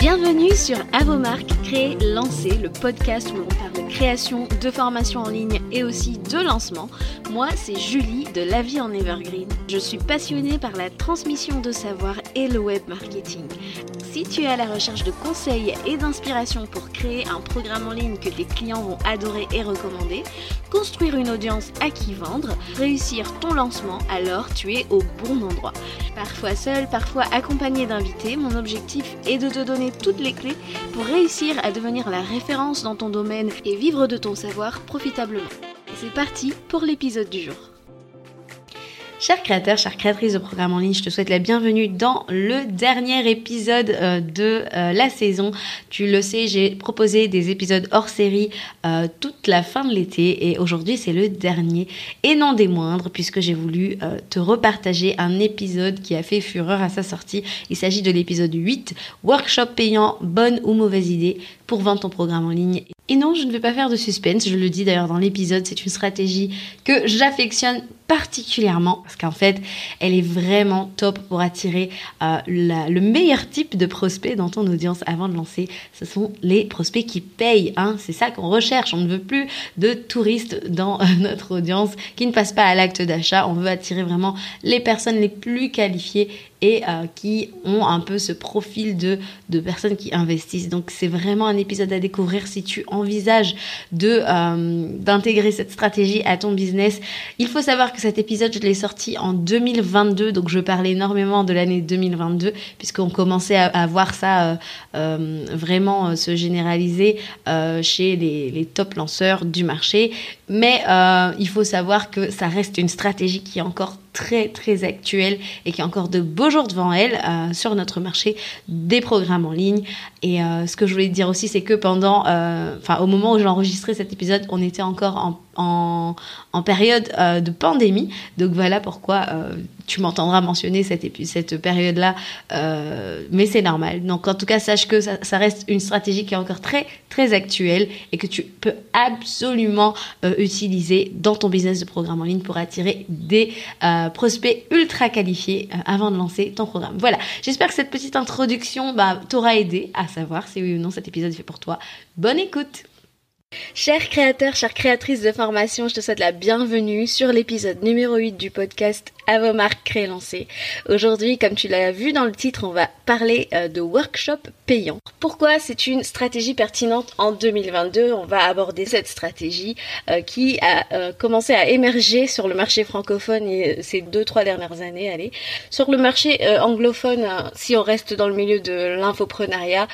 Bienvenue sur Avomark, créer, lancer, le podcast où l'on parle de création, de formation en ligne et aussi de lancement. Moi, c'est Julie de La Vie en Evergreen. Je suis passionnée par la transmission de savoir et le web marketing. Si tu es à la recherche de conseils et d'inspiration pour créer un programme en ligne que tes clients vont adorer et recommander, construire une audience à qui vendre, réussir ton lancement, alors tu es au bon endroit. Parfois seul, parfois accompagné d'invités, mon objectif est de te donner toutes les clés pour réussir à devenir la référence dans ton domaine et vivre de ton savoir profitablement. C'est parti pour l'épisode du jour. Chers créateurs, chères créatrices de programmes en ligne, je te souhaite la bienvenue dans le dernier épisode euh, de euh, la saison. Tu le sais, j'ai proposé des épisodes hors série euh, toute la fin de l'été et aujourd'hui c'est le dernier et non des moindres puisque j'ai voulu te repartager un épisode qui a fait fureur à sa sortie. Il s'agit de l'épisode 8, Workshop payant, bonne ou mauvaise idée pour vendre ton programme en ligne. Et non, je ne vais pas faire de suspense, je le dis d'ailleurs dans l'épisode, c'est une stratégie que j'affectionne particulièrement parce qu'en fait, elle est vraiment top pour attirer euh, le meilleur type de prospects dans ton audience avant de lancer. Ce sont les prospects qui payent. Hein. C'est ça qu'on recherche. On ne veut plus de touristes dans notre audience qui ne passent pas à l'acte d'achat. On veut attirer vraiment les personnes les plus qualifiées et euh, qui ont un peu ce profil de, de personnes qui investissent. Donc c'est vraiment un épisode à découvrir si tu envisages de euh, d'intégrer cette stratégie à ton business. Il faut savoir que cet épisode, je l'ai sorti en 2022, donc je parlais énormément de l'année 2022, puisqu'on commençait à, voir ça euh, vraiment se généraliser chez les, les top lanceurs du marché. Mais il faut savoir que ça reste une stratégie qui est encore très très actuelle et qui a encore de beaux jours devant elle euh, sur notre marché des programmes en ligne. Et euh, ce que je voulais dire aussi, c'est que pendant, euh, enfin au moment où j'ai enregistré cet épisode, on était encore en, en, en période de pandémie. Donc voilà pourquoi tu m'entendras mentionner cette, cette période-là, mais c'est normal. Donc en tout cas, sache que ça, ça, reste une stratégie qui est encore très très actuelle et que tu peux absolument utiliser dans ton business de programme en ligne pour attirer des prospect ultra qualifié euh, avant de lancer ton programme. Voilà, j'espère que cette petite introduction bah, t'aura aidé à savoir si oui ou non cet épisode est fait pour toi. Bonne écoute Chers créateurs, chères créatrices de formation, je te souhaite la bienvenue sur l'épisode numéro 8 du podcast À vos marques créer. Aujourd'hui, comme tu l'as vu dans le titre, on va parler euh, de workshop payant. Pourquoi c'est une stratégie pertinente en 2022 On va aborder cette stratégie euh, qui a euh, commencé à émerger sur le marché francophone ces deux trois dernières années. Allez, sur le marché anglophone, si on reste dans le milieu de l'infoprenariat,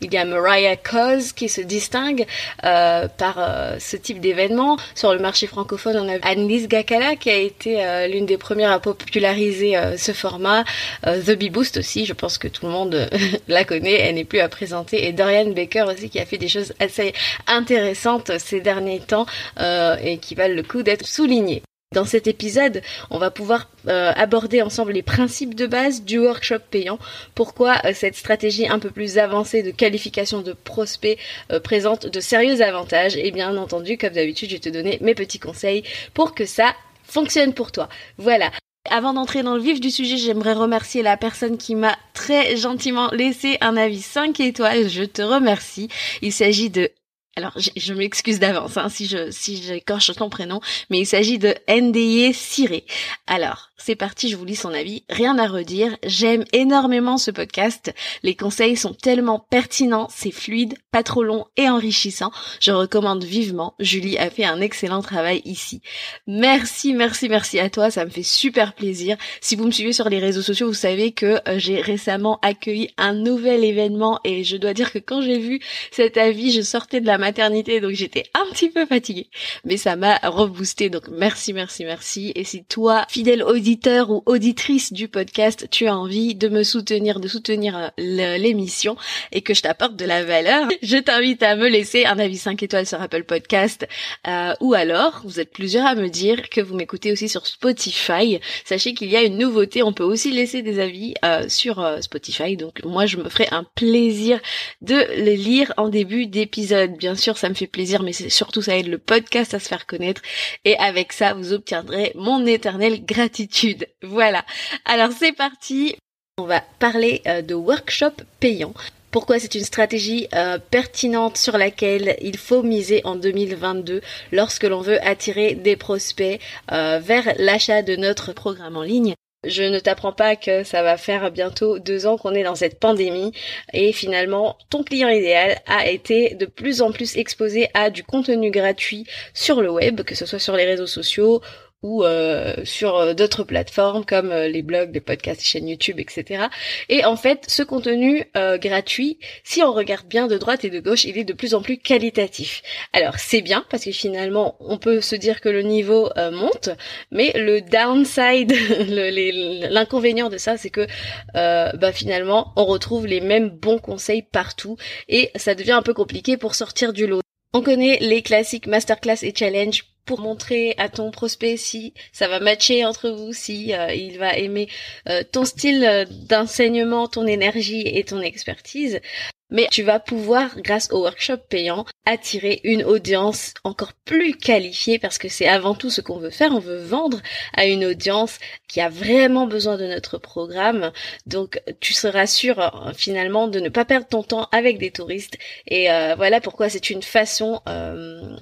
il y a Mariah Cause qui se distingue. Euh, par euh, ce type d'événement. Sur le marché francophone, on a Annelise Gakala qui a été euh, l'une des premières à populariser ce format. The Bee Boost aussi, je pense que tout le monde la connaît, elle n'est plus à présenter. Et Dorian Baker aussi qui a fait des choses assez intéressantes ces derniers temps et qui valent le coup d'être soulignées. Dans cet épisode, on va pouvoir euh, aborder ensemble les principes de base du workshop payant, pourquoi euh, cette stratégie un peu plus avancée de qualification de prospects euh, présente de sérieux avantages? Et bien entendu, comme d'habitude, je vais te donner mes petits conseils pour que ça fonctionne pour toi. Voilà. Avant d'entrer dans le vif du sujet, j'aimerais remercier la personne qui m'a très gentiment laissé un avis 5 étoiles. Je te remercie. Il s'agit de alors, je, m'excuse d'avance hein, si je si j'écorche ton prénom, mais il s'agit de NDE Ciré. Alors, c'est parti, je vous lis son avis. Rien à redire. J'aime énormément ce podcast. Les conseils sont tellement pertinents, c'est fluide, pas trop long et enrichissant. Je recommande vivement. Julie a fait un excellent travail ici. Merci, merci, merci à toi. Ça me fait super plaisir. Si vous me suivez sur les réseaux sociaux, vous savez que euh, j'ai récemment accueilli un nouvel événement et je dois dire que quand j'ai vu cet avis, je sortais de la maternité, donc j'étais un petit peu fatiguée. Mais ça m'a reboosté, donc merci, merci, merci. Et si toi, fidèle auditeur ou auditrice du podcast, tu as envie de me soutenir, de soutenir euh, l'émission et que je t'apporte de la valeur, je t'invite à me laisser un avis 5 étoiles sur Apple Podcast euh, ou alors, vous êtes plusieurs à me dire que vous m'écoutez aussi sur Spotify. Sachez qu'il y a une nouveauté, on peut aussi laisser des avis euh, sur Spotify. Donc moi, je me ferai un plaisir de les lire en début d'épisode. Bien sûr, ça me fait plaisir, mais surtout ça aide le podcast à se faire connaître. Et avec ça, vous obtiendrez mon éternelle gratitude. Voilà. Alors c'est parti. On va parler euh, de workshop payant. pourquoi c'est une stratégie euh, pertinente sur laquelle il faut miser en 2022 lorsque l'on veut attirer des prospects euh, vers l'achat de notre programme en ligne. Je ne t'apprends pas que ça va faire bientôt deux ans qu'on est dans cette pandémie et finalement ton client idéal a été de plus en plus exposé à du contenu gratuit sur le web, que ce soit sur les réseaux sociaux ou euh, sur euh, d'autres plateformes comme euh, les blogs, les podcasts, les chaînes YouTube, etc. Et en fait, ce contenu gratuit, si on regarde bien de droite et de gauche, il est de plus en plus qualitatif. Alors c'est bien parce que finalement, on peut se dire que le niveau monte, mais le downside, l'inconvénient de ça, c'est que bah, finalement, on retrouve les mêmes bons conseils partout et ça devient un peu compliqué pour sortir du lot. On connaît les classiques masterclass et challenge pour montrer à ton prospect si ça va matcher entre vous, si euh, il va aimer euh, ton style d'enseignement, ton énergie et ton expertise mais tu vas pouvoir, grâce au workshop payant, attirer une audience encore plus qualifiée parce que c'est avant tout ce qu'on veut faire. On veut vendre à une audience qui a vraiment besoin de notre programme. Donc, tu seras sûr euh, finalement de ne pas perdre ton temps avec des touristes. Et euh, voilà pourquoi c'est une façon euh,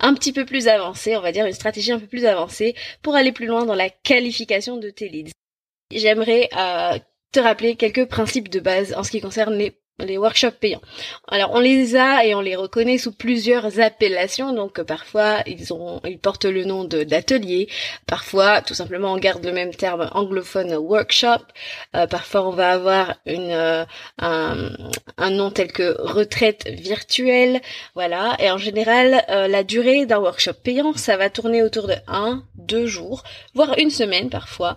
un petit peu plus avancée, on va dire une stratégie un peu plus avancée pour aller plus loin dans la qualification de tes leads. J'aimerais te rappeler quelques principes de base en ce qui concerne les les workshops payants. Alors on les a et on les reconnaît sous plusieurs appellations. Donc parfois ils ont ils portent le nom d'atelier, parfois tout simplement on garde le même terme anglophone workshop. Euh, parfois on va avoir une euh, un, un, nom tel que retraite virtuelle, voilà. Et en général euh, la durée d'un workshop payant ça va tourner autour de un, deux jours, voire une semaine parfois.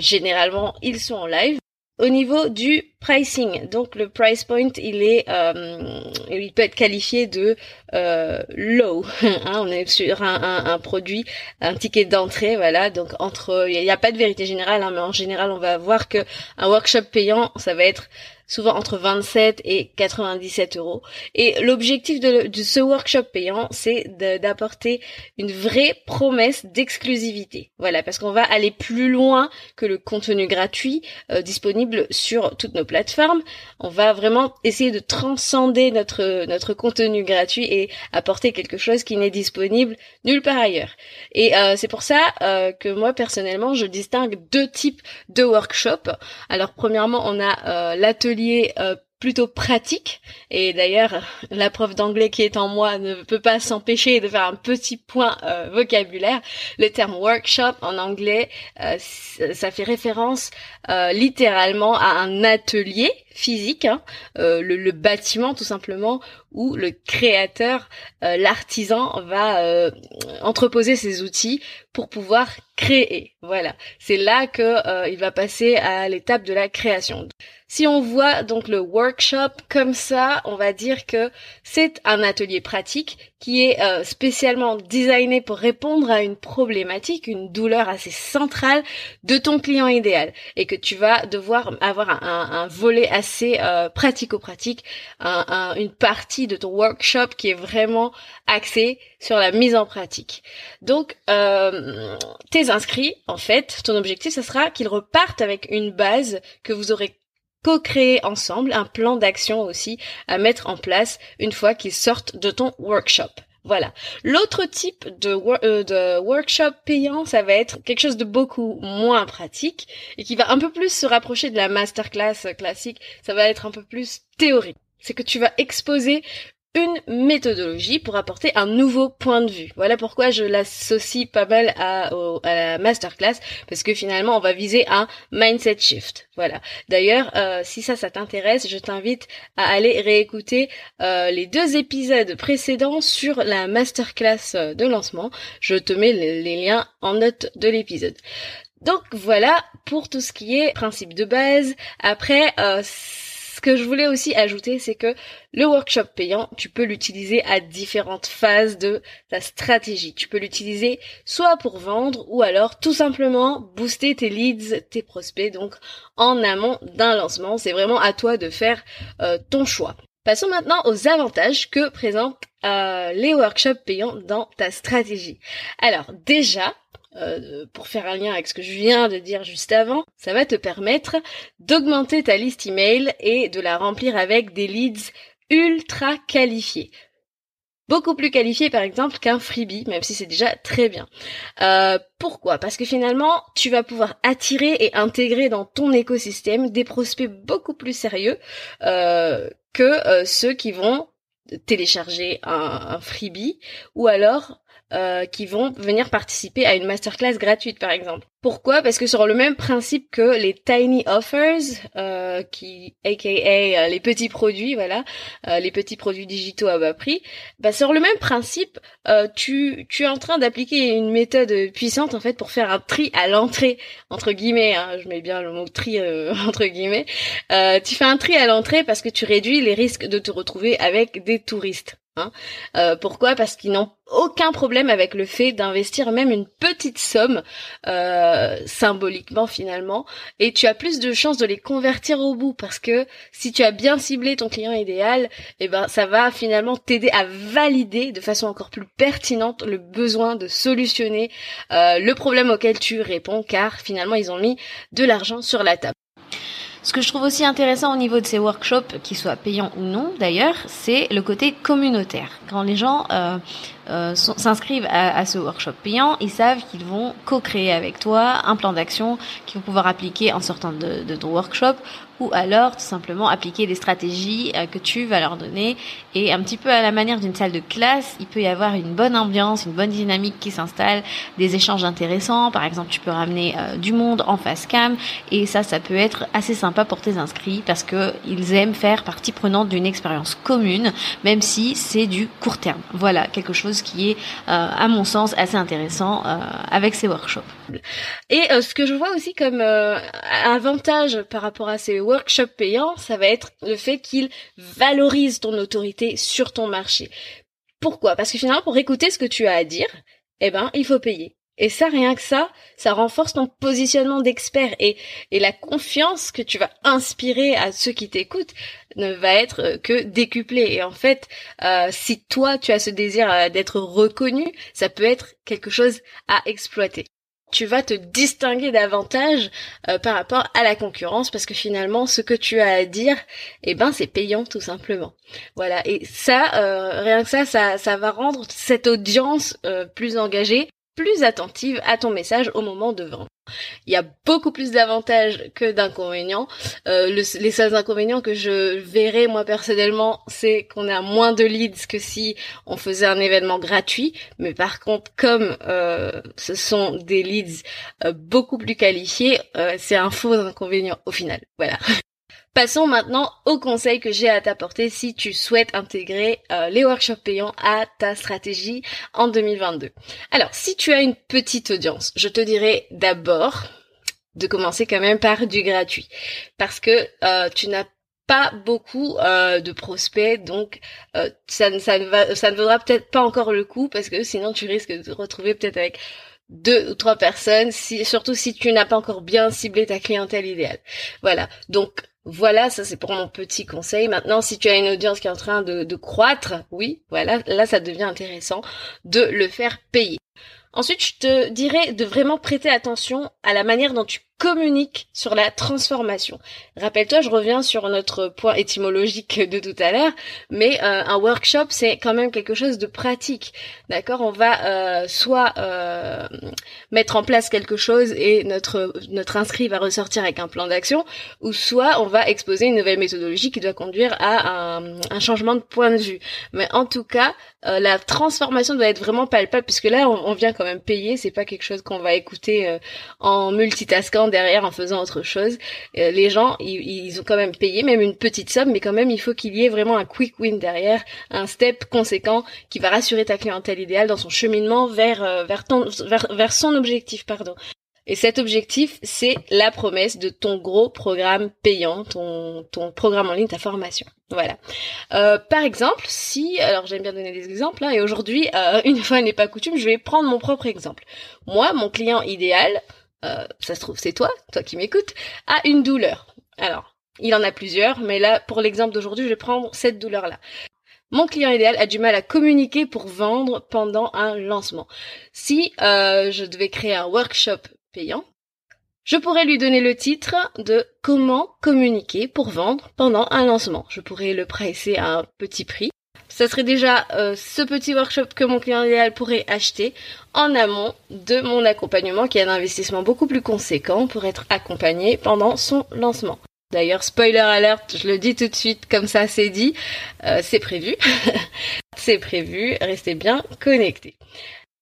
généralement ils sont en live. Au niveau du pricing, donc le price point, il est, euh, il peut être qualifié de euh, low. Hein, on est sur un, un, produit, un ticket d'entrée, voilà. Donc entre, il n'y a, pas de vérité générale, hein, mais en général, on va voir que un workshop payant, ça va être souvent entre 27 et 97 euros. Et l'objectif de, ce workshop payant, c'est d'apporter une vraie promesse d'exclusivité. Voilà, parce qu'on va aller plus loin que le contenu gratuit euh, disponible sur toutes nos plateformes. On va vraiment essayer de transcender notre notre contenu gratuit et apporter quelque chose qui n'est disponible nulle part ailleurs. Et euh, c'est pour ça euh, que moi personnellement, je distingue deux types de workshops. Alors premièrement, on a l'atelier euh, plutôt pratique. Et d'ailleurs, la prof d'anglais qui est en moi ne peut pas s'empêcher de faire un petit point euh, vocabulaire. Le terme workshop en anglais, euh, ça fait référence littéralement à un atelier physique, hein, le, bâtiment tout simplement, où le créateur, l'artisan va entreposer ses outils pour pouvoir créer. Voilà, c'est là que il va passer à l'étape de la création. Si on voit donc le workshop comme ça, on va dire que c'est un atelier pratique qui est euh, spécialement designé pour répondre à une problématique, une douleur assez centrale de ton client idéal et que tu vas devoir avoir un, volet assez euh, pratico-pratique, une partie de ton workshop qui est vraiment axée sur la mise en pratique. Donc, euh, tes inscrits, en fait, ton objectif, ce sera qu'ils repartent avec une base que vous aurez co-créer ensemble un plan d'action aussi à mettre en place une fois qu'ils sortent de ton workshop. Voilà. L'autre type de, euh, de, workshop payant, ça va être quelque chose de beaucoup moins pratique et qui va un peu plus se rapprocher de la masterclass classique. Ça va être un peu plus théorique. C'est que tu vas exposer une méthodologie pour apporter un nouveau point de vue. Voilà pourquoi je l'associe pas mal à, la masterclass parce que finalement on va viser un mindset shift. Voilà. D'ailleurs, euh, si ça, ça t'intéresse, je t'invite à aller réécouter euh, les deux épisodes précédents sur la masterclass euh, de lancement. Je te mets les liens en note de l'épisode. Donc voilà pour tout ce qui est principe de base. Après, ce que je voulais aussi ajouter, c'est que le workshop payant, tu peux l'utiliser à différentes phases de ta stratégie. Tu peux l'utiliser soit pour vendre ou alors tout simplement booster tes leads, tes prospects, donc en amont d'un lancement. C'est vraiment à toi de faire euh, ton choix. Passons maintenant aux avantages que présentent euh, les workshops payants dans ta stratégie. Alors déjà, euh, pour faire un lien avec ce que je viens de dire juste avant, ça va te permettre d'augmenter ta liste email et de la remplir avec des leads ultra qualifiés beaucoup plus qualifiés par exemple qu'un freebie, même si c'est déjà très bien. Euh, pourquoi? Parce que finalement, tu vas pouvoir attirer et intégrer dans ton écosystème des prospects beaucoup plus sérieux euh, que ceux qui vont télécharger un, un freebie ou alors euh, qui vont venir participer à une masterclass gratuite par exemple. Pourquoi? Parce que sur le même principe que les tiny offers, euh, qui, aka euh, les petits produits, voilà, euh, les petits produits digitaux à bas prix, bah sur le même principe, euh, tu, tu es en train d'appliquer une méthode puissante en fait pour faire un tri à l'entrée entre guillemets. Hein, je mets bien le mot tri entre guillemets. tu fais un tri à l'entrée parce que tu réduis les risques de te retrouver avec des touristes. Hein. Euh, pourquoi? Parce qu'ils n'ont aucun problème avec le fait d'investir même une petite somme euh, symboliquement finalement, et tu as plus de chances de les convertir au bout parce que si tu as bien ciblé ton client idéal, eh ben ça va finalement t'aider à valider de façon encore plus pertinente le besoin de solutionner euh, le problème auquel tu réponds, car finalement ils ont mis de l'argent sur la table. Ce que je trouve aussi intéressant au niveau de ces workshops, qu'ils soient payants ou non d'ailleurs, c'est le côté communautaire. Quand les gens euh, euh, s'inscrivent à, ce workshop payant, ils savent qu'ils vont co-créer avec toi un plan d'action qu'ils vont pouvoir appliquer en sortant de, de ton workshop ou alors tout simplement appliquer des stratégies euh, que tu vas leur donner. Et un petit peu à la manière d'une salle de classe, il peut y avoir une bonne ambiance, une bonne dynamique qui s'installe, des échanges intéressants, par exemple tu peux ramener euh, du monde en face cam. Et ça ça peut être assez sympa pour tes inscrits parce que ils aiment faire partie prenante d'une expérience commune même si c'est du court terme. Voilà, quelque chose qui est euh, à mon sens assez intéressant avec ces workshops. Et ce que je vois aussi comme avantage par rapport à ces workshop payant, ça va être le fait qu'il valorise ton autorité sur ton marché. Pourquoi? Parce que finalement, pour écouter ce que tu as à dire, eh ben, il faut payer. Et ça, rien que ça, ça renforce ton positionnement d'expert et, et la confiance que tu vas inspirer à ceux qui t'écoutent ne va être que décuplée. Et en fait, euh, si toi, tu as ce désir euh, d'être reconnu, ça peut être quelque chose à exploiter. Tu vas te distinguer davantage euh, par rapport à la concurrence parce que finalement ce que tu as à dire eh ben c'est payant tout simplement. Voilà. Et ça euh, rien que ça ça ça va rendre cette audience euh, plus engagée plus attentive à ton message au moment de vendre. Il y a beaucoup plus d'avantages que d'inconvénients. Euh, les seuls inconvénients que je verrais moi personnellement, c'est qu'on a moins de leads que si on faisait un événement gratuit. Mais par contre, comme euh, ce sont des leads euh, beaucoup plus qualifiés, c'est un faux inconvénient au final. Voilà. Passons maintenant aux conseils que j'ai à t'apporter si tu souhaites intégrer euh, les workshops payants à ta stratégie en 2022. Alors, si tu as une petite audience, je te dirais d'abord de commencer quand même par du gratuit. Parce que euh, tu n'as pas beaucoup euh, de prospects, donc ça, ne, ça, ne va, ça ne vaudra peut-être pas encore le coup, parce que sinon tu risques de te retrouver peut-être avec deux ou trois personnes, si, surtout si tu n'as pas encore bien ciblé ta clientèle idéale. Voilà, donc voilà, ça c'est pour mon petit conseil. Maintenant, si tu as une audience qui est en train de, de croître, oui, voilà, là ça devient intéressant de le faire payer. Ensuite, je te dirais de vraiment prêter attention à la manière dont tu communiques sur la transformation. Rappelle-toi, je reviens sur notre point étymologique de tout à l'heure, mais euh, un workshop, c'est quand même quelque chose de pratique. D'accord? On va euh, soit euh, mettre en place quelque chose et notre notre inscrit va ressortir avec un plan d'action, ou soit on va exposer une nouvelle méthodologie qui doit conduire à un, un changement de point de vue. Mais en tout cas, la transformation doit être vraiment palpable, puisque là, on, on vient quand même payer, c'est pas quelque chose qu'on va écouter en multitaskant derrière en faisant autre chose. Euh, les gens, ils, ont quand même payé, même une petite somme, mais quand même, il faut qu'il y ait vraiment un quick win derrière, un step conséquent qui va rassurer ta clientèle idéale dans son cheminement vers euh, vers ton vers, vers son objectif, pardon. Et cet objectif, c'est la promesse de ton gros programme payant, ton, ton programme en ligne, ta formation. Voilà. Euh, par exemple, si, alors j'aime bien donner des exemples, hein, et aujourd'hui, une fois n'est pas coutume, je vais prendre mon propre exemple. Moi, mon client idéal, euh, ça se trouve c'est toi, toi qui m'écoutes, a une douleur. Alors, il en a plusieurs, mais là, pour l'exemple d'aujourd'hui, je vais prendre cette douleur-là. mon client idéal a du mal à communiquer pour vendre pendant un lancement. Si euh, je devais créer un workshop payant, je pourrais lui donner le titre de comment communiquer pour vendre pendant un lancement. Je pourrais le pricer à un petit prix. Ça serait déjà euh, ce petit workshop que mon client idéal pourrait acheter en amont de mon accompagnement qui est un investissement beaucoup plus conséquent pour être accompagné pendant son lancement. D'ailleurs, spoiler alert, je le dis tout de suite, comme ça c'est dit, euh, c'est prévu. c'est prévu, restez bien connectés.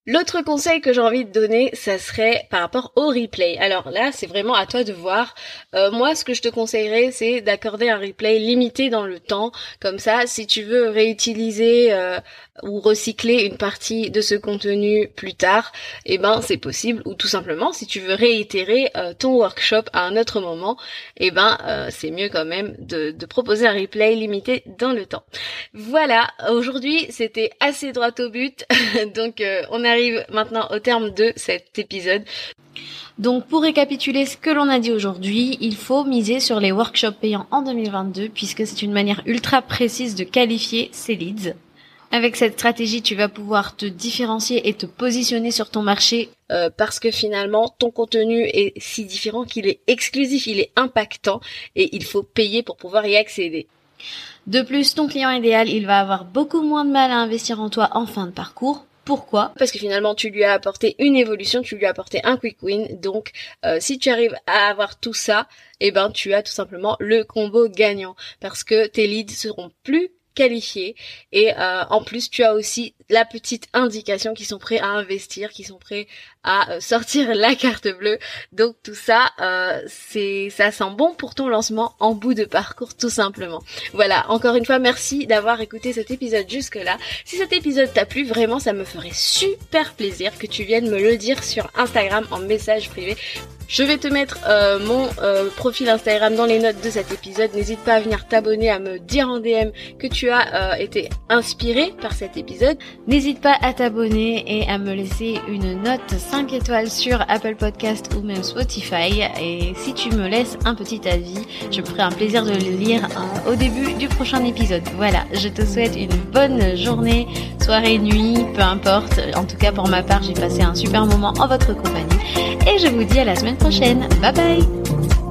L'autre conseil que j'ai envie de donner, ça serait par rapport au replay. Alors là, c'est vraiment à toi de voir. Euh, moi, ce que je te conseillerais, c'est d'accorder un replay limité dans le temps. Comme ça, si tu veux réutiliser euh, ou recycler une partie de ce contenu plus tard, eh ben c'est possible. Ou tout simplement, si tu veux réitérer euh, ton workshop à un autre moment, eh ben c'est mieux quand même de, de proposer un replay limité dans le temps. Voilà, aujourd'hui c'était assez droit au but. Donc on a arrive maintenant au terme de cet épisode. Donc pour récapituler ce que l'on a dit aujourd'hui, il faut miser sur les workshops payants en 2022 puisque c'est une manière ultra précise de qualifier ces leads. Avec cette stratégie, tu vas pouvoir te différencier et te positionner sur ton marché euh, parce que finalement, ton contenu est si différent qu'il est exclusif, il est impactant et il faut payer pour pouvoir y accéder. De plus, ton client idéal, il va avoir beaucoup moins de mal à investir en toi en fin de parcours pourquoi Parce que finalement, tu lui as apporté une évolution, tu lui as apporté un quick win. Donc, euh, si tu arrives à avoir tout ça, eh ben, tu as tout simplement le combo gagnant. Parce que tes leads seront plus qualifiés et euh, en plus tu as aussi la petite indication qu'ils sont prêts à investir, qui sont prêts à euh, sortir la carte bleue. Donc tout ça, euh, c'est ça sent bon pour ton lancement en bout de parcours tout simplement. Voilà, encore une fois, merci d'avoir écouté cet épisode jusque-là. Si cet épisode t'a plu, vraiment, ça me ferait super plaisir que tu viennes me le dire sur Instagram en message privé. Je vais te mettre euh, mon profil Instagram dans les notes de cet épisode. N'hésite pas à venir t'abonner, à me dire en DM que tu as été inspiré par cet épisode. N'hésite pas à t'abonner et à me laisser une note 5 étoiles sur Apple Podcast ou même Spotify. Et si tu me laisses un petit avis, je me ferai un plaisir de le lire euh, au début du prochain épisode. Voilà, je te souhaite une bonne journée, soirée, nuit, peu importe. En tout cas, pour ma part, j'ai passé un super moment en votre compagnie. Et je vous dis à la semaine prochaine. Bye bye